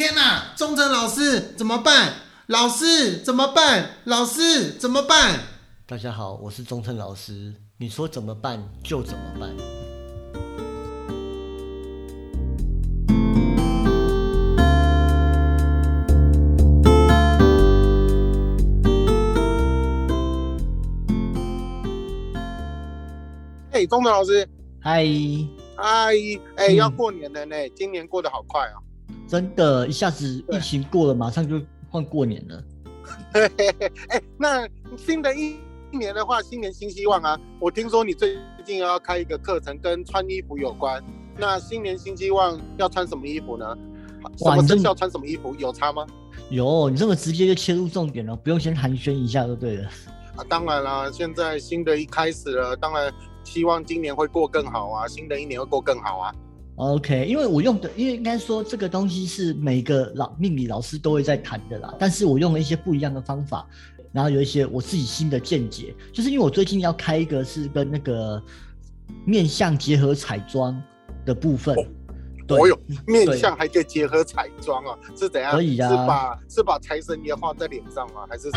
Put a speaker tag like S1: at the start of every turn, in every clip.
S1: 天哪，忠诚老师怎么办？老师怎么办？老师怎么办？
S2: 大家好，我是忠诚老师。你说怎么办就怎么办。
S3: 哎，忠诚老师，
S2: 嗨，
S3: 嗨，哎，
S2: 嗯
S3: 要过年了呢，今年过得好快哦。
S2: 真的，一下子疫情过了，马上就换过年了。
S3: 嘿嘿嘿，哎，那新的一一年的话，新年新希望啊！我听说你最近要开一个课程，跟穿衣服有关。那新年新希望要穿什么衣服呢？什
S2: 哇你这么
S3: 么生肖穿什么衣服有差吗？
S2: 有，你这么直接就切入重点了，不用先寒暄一下就对了。
S3: 啊，当然啦，现在新的一开始了，当然希望今年会过更好啊，新的一年会过更好啊。
S2: OK，因为我用的，因为应该说这个东西是每个老命理老师都会在谈的啦，但是我用了一些不一样的方法，然后有一些我自己新的见解，就是因为我最近要开一个是跟那个面相结合彩妆的部分，对
S3: 哦哟，面相还可以结合彩妆啊，是怎样？
S2: 可以啊
S3: 是把是把财神爷画在脸上吗？还是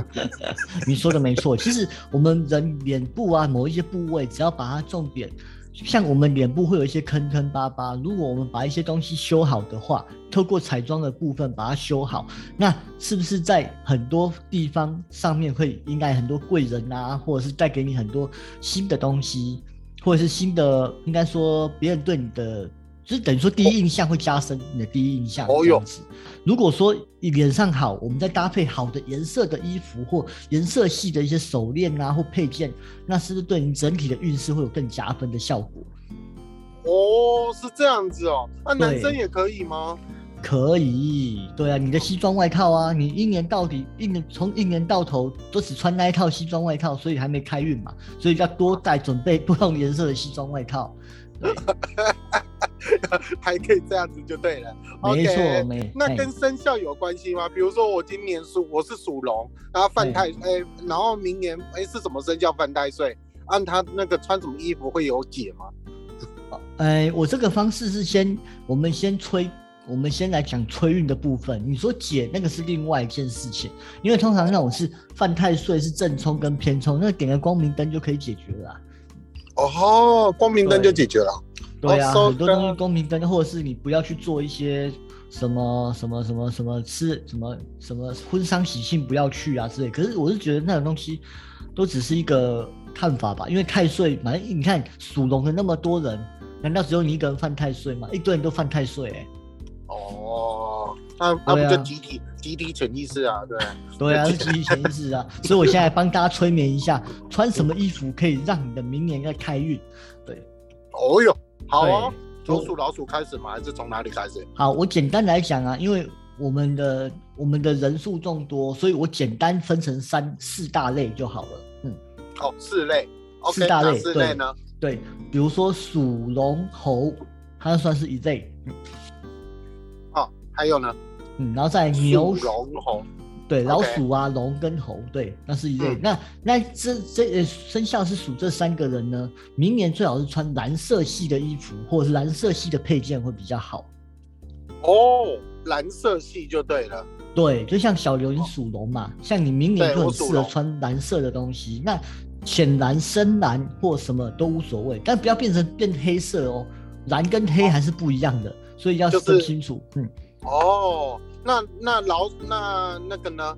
S2: 你说的没错，其实我们人脸部啊某一些部位，只要把它重点，像我们脸部会有一些坑坑巴巴，如果我们把一些东西修好的话，透过彩妆的部分把它修好，那是不是在很多地方上面会迎来很多贵人啊，或者是带给你很多新的东西，或者是新的，应该说别人对你的。就是等于说，第一印象会加深你的第一印象。
S3: 哦哟。
S2: 如果说你脸上好，我们再搭配好的颜色的衣服或颜色系的一些手链啊或配件，那是不是对你整体的运势会有更加分的效果？
S3: 哦，是这样子哦。那、男生也可以吗？
S2: 可以，对啊，你的西装外套啊，你一年到底一年从一年到头都只穿那一套西装外套，所以还没开运嘛，所以要多带准备不同颜色的西装外套。对，
S3: 还可以这样子就对了。
S2: 没错，没。
S3: 那
S2: 哎
S3: 跟生肖有关系吗？比如说我今年属我是属龙，然后犯太哎、然后明年哎是什么生肖犯太岁？按他那个穿什么衣服会有解吗？
S2: 哎，我这个方式是先，我们先催，我们先来讲催运的部分。你说解那个是另外一件事情，因为通常那种是犯太岁是正冲跟偏冲，那点个光明灯就可以解决了啦。
S3: 哦，光明灯就解决了。
S2: 对啊，
S3: 哦
S2: 很多东西
S3: 收
S2: 光明灯，或者是你不要去做一些什么什么什么什么吃什么什么婚丧喜庆不要去啊之类。可是我是觉得那种东西都只是一个看法吧，因为太岁，反正你看属龙的那么多人，难道只有你一个人犯太岁吗？一堆人都犯太岁、欸，
S3: 哦，那那不就集体、集体潜意识啊？对。
S2: 对啊，是集体潜意识啊。所以我现在帮大家催眠一下，穿什么衣服可以让你的明年要开运？对。
S3: 哦哟，好哦。
S2: 对
S3: 从属老鼠开始吗？还是从哪里开始？
S2: 好，我简单来讲啊，因为我们的我们的人数众多，所以我简单分成三四大类就好了。嗯，
S3: 哦，四类。
S2: 四大类
S3: 四类呢？
S2: 对，比如说鼠龙、猴，它算是一类。嗯
S3: 哦，还有呢？
S2: 嗯，然后再来牛、
S3: 龙猴。
S2: 对，老鼠啊、龙跟猴，对，那是一类。
S3: 嗯
S2: 那那这这呃生肖是属这三个人呢，明年最好是穿蓝色系的衣服，或者是蓝色系的配件会比较好。
S3: 哦，蓝色系就对了。
S2: 对，就像小刘你属龙嘛，像你明年就很适合穿蓝色的东西。那浅蓝、深蓝或什么都无所谓，但不要变成变黑色哦。蓝跟黑还是不一样的，所以要
S3: 就是
S2: 分清楚。嗯，
S3: 哦，那那老那那个呢？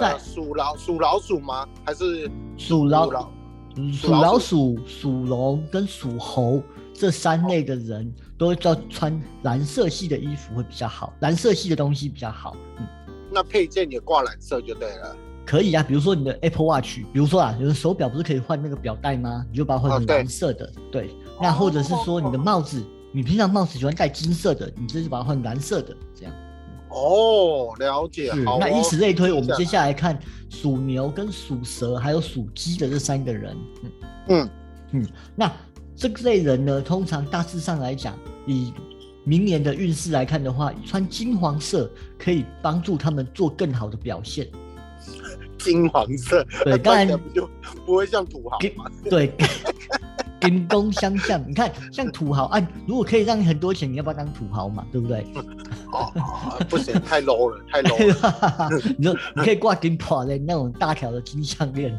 S2: 在
S3: 呃，属老属老鼠吗？还是
S2: 属老
S3: 鼠老
S2: 嗯属
S3: 属老
S2: 老鼠、属龙跟属猴这三类的人，都要穿蓝色系的衣服会比较好，蓝色系的东西比较好。嗯。
S3: 那配件也挂蓝色就对了。
S2: 可以啊，比如说你的 Apple Watch，比如说啊，有的手表不是可以换那个表带吗？你就把它换成蓝色的，对。那或者是说你的帽子，你平常帽子喜欢戴金色的，你就是把它换蓝色的，这样。
S3: 哦，了解。好哦
S2: 那以此类推，我们接。下来看属牛、跟属蛇还有属鸡的这三个人。嗯
S3: 嗯
S2: 嗯，那这类人呢，通常大致上来讲，以明年的运势来看的话，穿金黄色可以帮助他们做更好的表现。
S3: 金黄色，那
S2: 对 当然
S3: 就不会像土豪？
S2: 对，跟工相像。你看，像土豪，啊，如果可以让你很多钱，你要不要当土豪嘛？对不对？
S3: 不行，太 low 了，太 low 了。
S2: 你说你可以挂金跑的那种大条的金项链，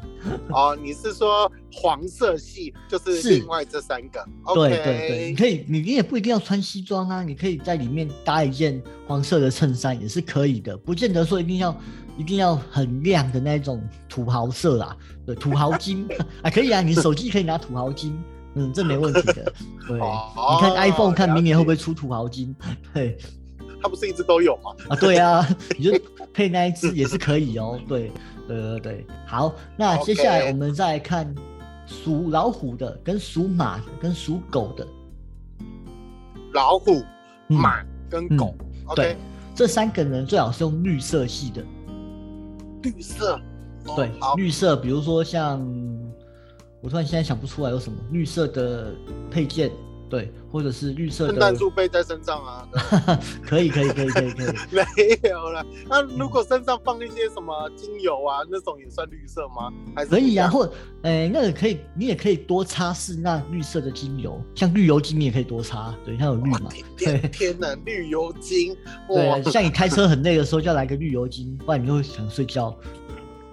S3: 哦，你是说黄色系就是
S2: 是。
S3: 另外这三个？
S2: 对对对，你可以，你你也不一定要穿西装啊，你可以在里面搭一件黄色的衬衫也是可以的，不见得说一定要一定要很亮的那种土豪色啦，对，土豪金。啊可以啊，你手机可以拿土豪金，嗯，这没问题的，对，
S3: 哦
S2: 你看 iPhone 看明年会不会出土豪金，对。
S3: 它不是一直都有吗？
S2: 啊，对啊，你就配那一只也是可以哦。对，对对对，好，那接下来我们再来看属老虎的、跟属马的、跟属狗的。
S3: 老虎、
S2: 嗯
S3: 马跟狗。
S2: 对这三个人最好是用绿色系的。
S3: 绿色。哦
S2: 对，绿色，比如说像，我突然现在想不出来有什么绿色的配件，对，或者是绿色的
S3: 圣诞
S2: 的，
S3: 树背在身上啊。
S2: 可以可以可以可以可以。
S3: 没有了。那如果身上放一些什么精油啊，那种也算绿色吗？还是
S2: 可以啊，
S3: 不
S2: 或呃，那个可以，你也可以多擦拭那绿色的精油，像绿油精你也可以多擦，对，它有绿？嘛
S3: 哇，天哪，绿油精！哇
S2: 对，，像你开车很累的时候，就要来个绿油精，不然你就会想睡觉。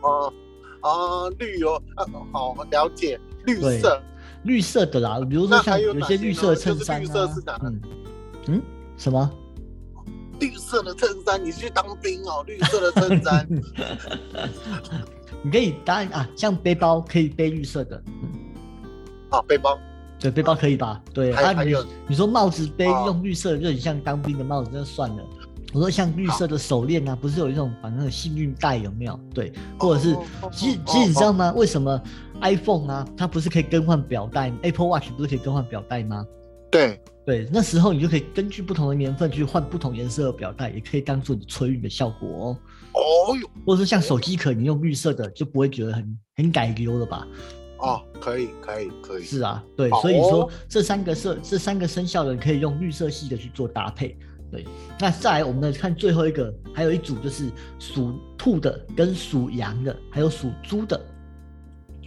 S3: 哦啊，绿油啊，好了解，绿色。
S2: 绿色的啦，比如说像
S3: 有些
S2: 绿色的
S3: 呢就是
S2: 衬衫
S3: 绿色
S2: 啊
S3: 是哪，
S2: 嗯嗯，什么？
S3: 绿色的衬衫，你去当兵哦，绿色的衬衫。
S2: 你可以当然啊，像背包可以背绿色的，嗯，
S3: 啊，背包
S2: 对，背包可以吧？对啊，你
S3: 还还有
S2: 你说帽子背
S3: 哦
S2: 用绿色的，就很像当兵的帽子，那就算了。我说像绿色的手链啊，不是有一种绑那个幸运带有没有？对，或者是其其实你知道吗？为什么 iPhone 啊，它不是可以更换表带？Apple Watch 不是可以更换表带吗？
S3: 对，
S2: 对，那时候你就可以根据不同的年份去换不同颜色的表带，也可以当做你催运的效果哦。
S3: 哦哟，
S2: 或者是像手机壳，你用绿色的就不会觉得很很改溜了吧？
S3: 哦，可以，可以，可以。
S2: 是啊，对，
S3: 好
S2: 所以说
S3: 哦
S2: 这三个色这三个生肖的人可以用绿色系的去做搭配。对，那再来我们看最后一个，还有一组就是属兔的跟属羊的，还有属猪的。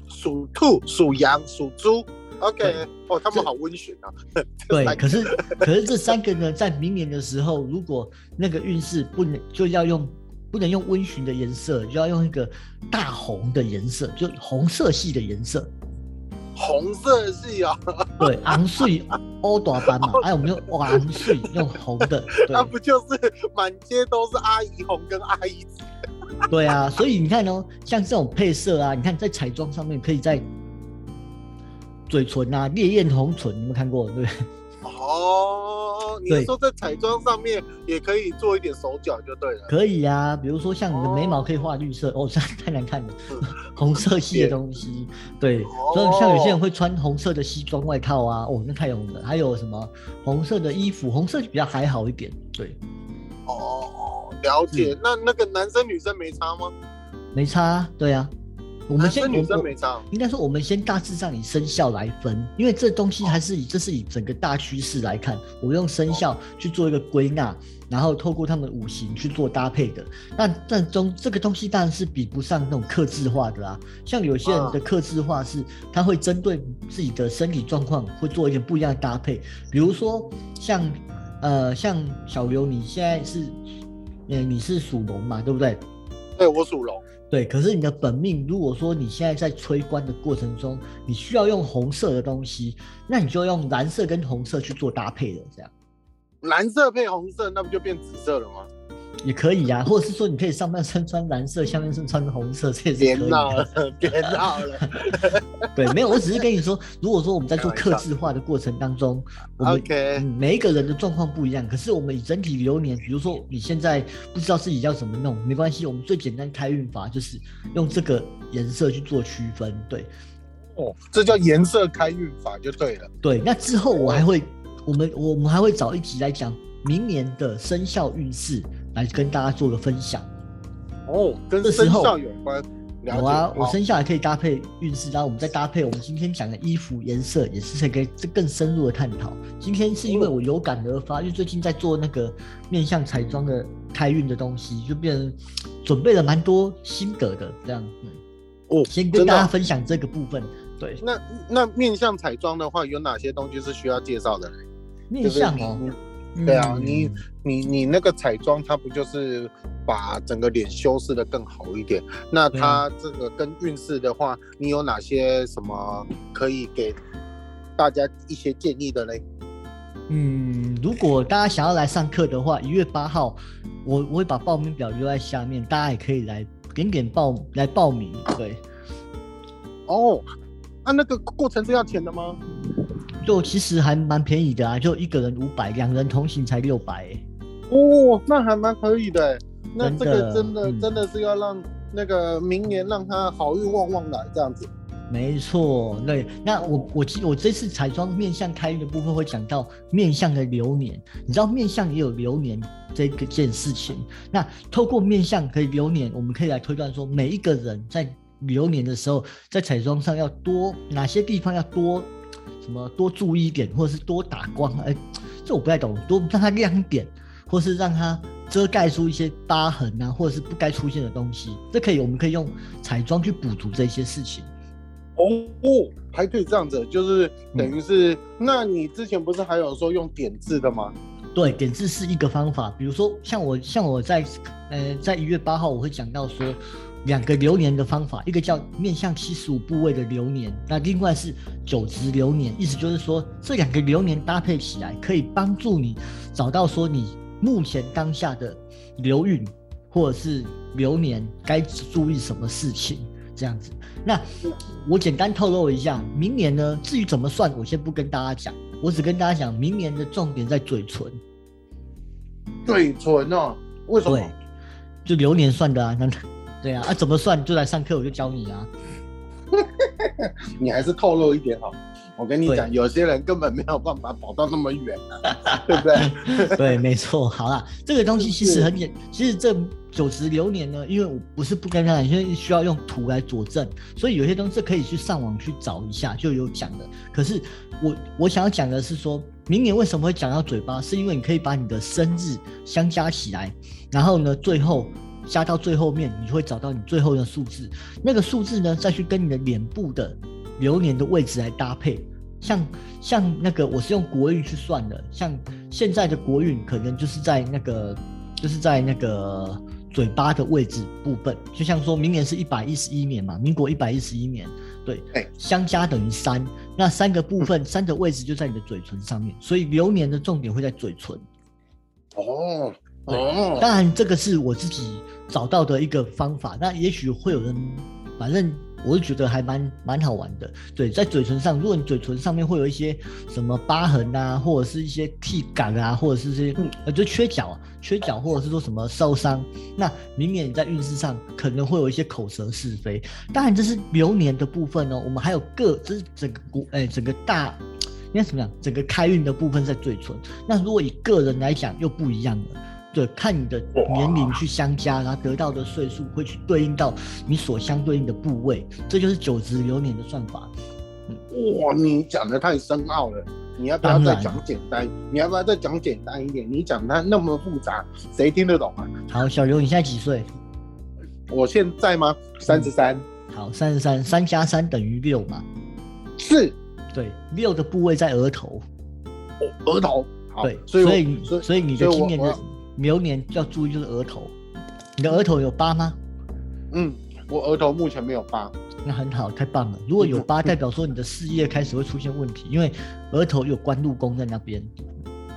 S3: 属兔、属羊、属猪。OK，哦，他们好温驯啊。
S2: 对，可是可是这三个呢，在明年的时候，如果那个运势不能就要用不能用温驯的颜色，就要用一个大红的颜色，就红色系的颜色。
S3: 红色系啊，
S2: 对，昂睡欧朵班嘛，哎，我们用昂睡用红的，
S3: 那不就是满街都是阿姨红跟阿姨紫？
S2: 对啊，所以你看哦，像这种配色啊，你看在彩妆上面可以在嘴唇啊，烈焰红唇，你有没有看过？对不对？
S3: 哦，你说在彩妆上面也可以做一点手脚就对了。
S2: 可以啊，比如说像你的眉毛可以画绿色，哦，这样太难看了，红色系的东西，对，所以像有些人会穿红色的西装外套啊，哦，那太红了。还有什么红色的衣服，红色比较还好一点，对，
S3: 哦，了解。那那个男生女生没差吗？
S2: 没差啊，对啊。我们先
S3: 女生
S2: 我
S3: 没差。
S2: 应该说，我们先大致上以生肖来分，因为这东西还是以这是以整个大趋势来看，我用生肖去做一个归纳，然后透过他们五行去做搭配的。那但中这个东西当然是比不上那种克制化的啦。像有些人的克制化是，他会针对自己的身体状况会做一点不一样的搭配，比如说像呃像小刘，你现在是呃你是属龙嘛，对不对？
S3: 对我属龙。
S2: 对，可是你的本命，如果说你现在在催官的过程中，你需要用红色的东西，那你就用蓝色跟红色去做搭配了，这样
S3: 蓝色配红色，那不就变紫色了吗？
S2: 也可以呀、或者是说你可以上半身穿蓝色，下半身穿红色，这也是
S3: 别
S2: 可以的。
S3: 闹了，别闹了。
S2: 对，没有，我只是跟你说，如果说我们在做
S3: 开玩笑
S2: 克制化的过程当中，我们嗯，每一个人的状况不一样，可是我们以整体流年，比如说你现在不知道自己要怎么弄，没关系，我们最简单开运法就是用这个颜色去做区分，对。
S3: 哦，这叫颜色开运法就对了。
S2: 对，那之后我还会，我们我们还会找一集来讲明年的生肖运势，来跟大家做个分享。
S3: 哦，跟生肖有关。了解。
S2: 有啊，我生肖还可以搭配运势，然后我们再搭配我们今天讲的衣服颜色，也是可以更深入的探讨。今天是因为我有感而发，因为最近在做那个面向彩妆的开运的东西，就变成准备了蛮多心得的，这样，嗯，
S3: 哦，
S2: 先跟大。家分享这个部分。对，
S3: 那那面向彩妆的话，有哪些东西是需要介绍的？
S2: 面向哦，
S3: 你对啊，
S2: 嗯
S3: 你你你那个彩妆，它不就是把整个脸修饰的更好一点？那它这个跟运势的话，你有哪些什么可以给大家一些建议的嘞？
S2: 嗯，如果大家想要来上课的话，一月八号，我我会把报名表留在下面，大家也可以来点点报来报名。对，
S3: 哦，啊，那个过程是要钱的吗？
S2: 就其实还蛮便宜的啊，就一个人五百，两人同行才六百。
S3: 哦，那还蛮可以的欸。那这个真的
S2: 嗯
S3: 真的是要让那个明年让他好运旺旺来这样子。
S2: 没错，对。那我我记我这次彩妆面相开运的部分会讲到面相的流年，你知道面相也有流年这个件事情。那透过面相可以流年，我们可以来推断说，每一个人在流年的时候，在彩妆上要多哪些地方要多什么多注意一点，或者是多打光，哎，这我不太懂，多让它亮一点，或是让它遮盖出一些疤痕啊，或者是不该出现的东西，这可以我们可以用彩妆去补足这些事情。
S3: 哦，还可以这样子，就是等于是，那你之前不是还有说用点痣的吗？
S2: 对，点痣是一个方法。比如说，像我像我在呃在一月八号我会讲到说两个流年的方法，一个叫面向七十五部位的流年，那另外是九值流年，意思就是说这两个流年搭配起来，可以帮助你找到说你目前当下的流运或者是流年该注意什么事情这样子。那我简单透露一下，明年呢，至于怎么算，我先不跟大家讲，我只跟大家讲，明年的重点在嘴唇。
S3: 嘴唇哦，为什么
S2: 对？，就流年算的啊，那对啊，啊怎么算就来上课我就教你啊。
S3: 你还是透露一点好。我跟你讲，有些人根本没有办法跑到那么远啊，对不对？
S2: 对，没错。好啦，这个东西其实很简，其实这九十流年呢，因为我不是不跟他讲，因为需要用图来佐证，所以有些东西可以去上网去找一下，就有讲的。可是我我想要讲的是说，明年为什么会讲到嘴巴，是因为你可以把你的生日相加起来，然后呢，最后加到最后面，你就会找到你最后的数字。那个数字呢，再去跟你的脸部的流年的位置来搭配。像像那个我是用国运去算的，像现在的国运可能就是在那个就是在那个嘴巴的位置部分，就像说明年是一百一十一年嘛，民国一百一十一年，对
S3: 哎，
S2: 相加等于三，那三个部分三的位置就在你的嘴唇上面，所以流年的重点会在嘴唇。
S3: 哦
S2: 对
S3: 哦，
S2: 当然，这个是我自己找到的一个方法。那也许会有人，反正我是觉得还蛮蛮好玩的。对，在嘴唇上，如果你嘴唇上面会有一些什么疤痕啊，或者是一些剃感啊，或者是这些
S3: 嗯
S2: 呃，就缺角啊、缺角，或者是说什么受伤，那明年你在运势上可能会有一些口舌是非。当然，这是流年的部分哦。我们还有各，这是整个国，哎、整个大。应该怎么样？整个开运的部分在嘴唇。那如果以个人来讲，又不一样了。对，看你的年龄去相加，然后得到的岁数会去对应到你所相对应的部位，这就是九值流年的算法。
S3: 哇，你讲的太深奥了，你要不要再讲简单？你要不要再讲简单一点？你讲它那么复杂，谁听得懂啊？
S2: 好，小刘，你现在几岁？
S3: 我现在吗？三十三，
S2: 好，三十三，三加三等于六嘛？
S3: 是
S2: 对，六的部位在额头。
S3: 哦额头。好
S2: 对，
S3: 所以
S2: 所以你
S3: 所以
S2: 你的今年的
S3: 我
S2: 流年要注意就是额头。你的额头有疤吗？
S3: 嗯，我额头目前没有疤。
S2: 那很好，太棒了。如果有疤，代表说你的事业开始会出现问题，因为额头有官禄宫在那边。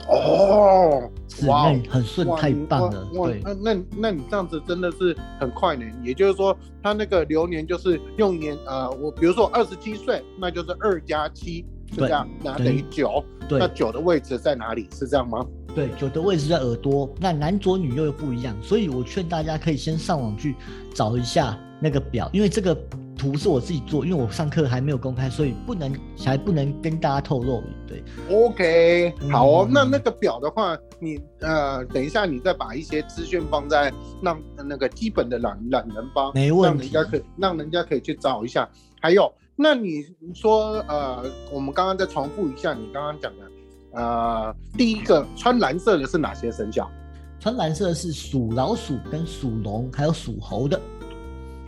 S3: 哦，
S2: 是，
S3: 哇
S2: 很顺，太棒了。对，
S3: 那那那你这样子真的是很快呢。也就是说，他那个流年就是用年呃，我比如说二十七岁，那就是二加七，是这
S2: 对
S3: 样，那
S2: 等于
S3: 九。
S2: 对
S3: 那九的位置在哪里？是这样吗？
S2: 对，九的位置在耳朵，那男左女右又不一样，所以我劝大家可以先上网去找一下那个表，因为这个图是我自己做，因为我上课还没有公开，所以不能还不能跟大家透露。对
S3: ，OK，
S2: 嗯
S3: 好哦。
S2: 嗯
S3: 那那个表的话，你呃，等一下你再把一些资讯放在让那个基本的懒懒人包，
S2: 没问题
S3: 让人家可以让人家可以去找一下。还有，那你说呃，我们刚刚再重复一下你刚刚讲的，呃，第一个穿蓝色的是哪些生肖
S2: 穿蓝色的是属老鼠、跟属龙还有属猴的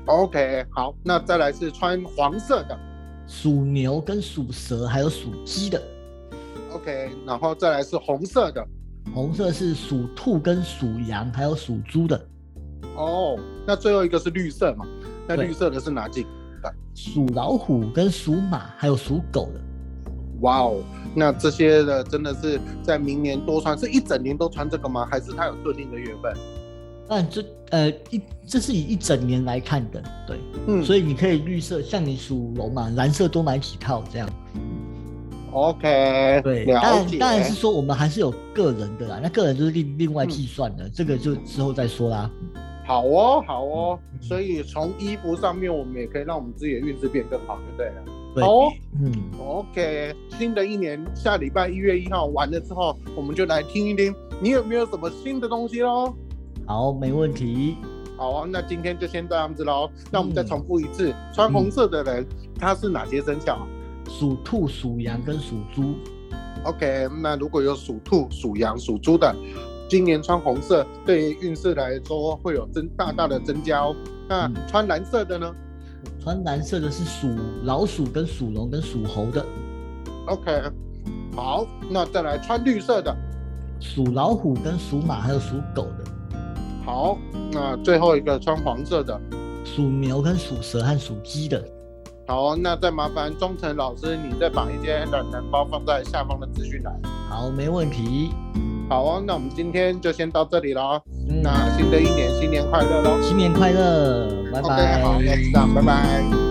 S3: ，？OK，好，那再来是穿黄色的
S2: 属牛跟属蛇还有属鸡的
S3: ，，OK，然后再来是红色的
S2: 红色是属兔跟属羊，还有属猪的。
S3: 哦，那最后一个是绿色嘛？那绿色的是哪几个？
S2: 属老虎跟属马，还有属狗的。
S3: 哇哦，那这些的真的是在明年多穿，是一整年都穿这个吗？还是它有特定的月份？
S2: 但这呃一这是以一整年来看的，对，
S3: 嗯，
S2: 所以你可以绿色，像你属龙嘛，蓝色多买几套这样。
S3: OK，
S2: 对，当然。当然是说我们还是有个人的啦，那个人就是另另外计算的，这个就之后再说啦。
S3: 好哦，好哦，
S2: 嗯
S3: 所以从衣服上面，我们也可以让我们自己的运势变更好，就对了。
S2: 对，
S3: 好哦
S2: 嗯
S3: ，OK，新的一年下礼拜一月一号完了之后，我们就来听一听你有没有什么新的东西喽。
S2: 好，没问题。
S3: 好啊，那今天就先这样子喽。那我们再
S2: 嗯
S3: 重复一次，穿红色的人他是哪些生肖啊
S2: 属兔、属羊跟属猪
S3: ，？OK，那如果有属兔、属羊、属猪的，今年穿红色对于运势来说会有增大大的增加哦。那
S2: 嗯
S3: 穿蓝色的呢
S2: 穿蓝色的是属老鼠跟属龙跟属猴的
S3: ，？OK，好，那再来穿绿色的。
S2: 属老虎跟属马还有属狗的，
S3: 好，那最后一个穿黄色的。
S2: 属牛跟属蛇和属鸡的。
S3: 好，那再麻烦钟诚老师，你再把一些懒人包放在下方的资讯栏。
S2: 好，没问题。
S3: 好哦，那我们今天就先到这里了哦。
S2: 嗯，
S3: 那新的一年新年快乐喽
S2: 新年快乐，拜
S3: OK，
S2: 拜。
S3: 好，那就这样，拜拜。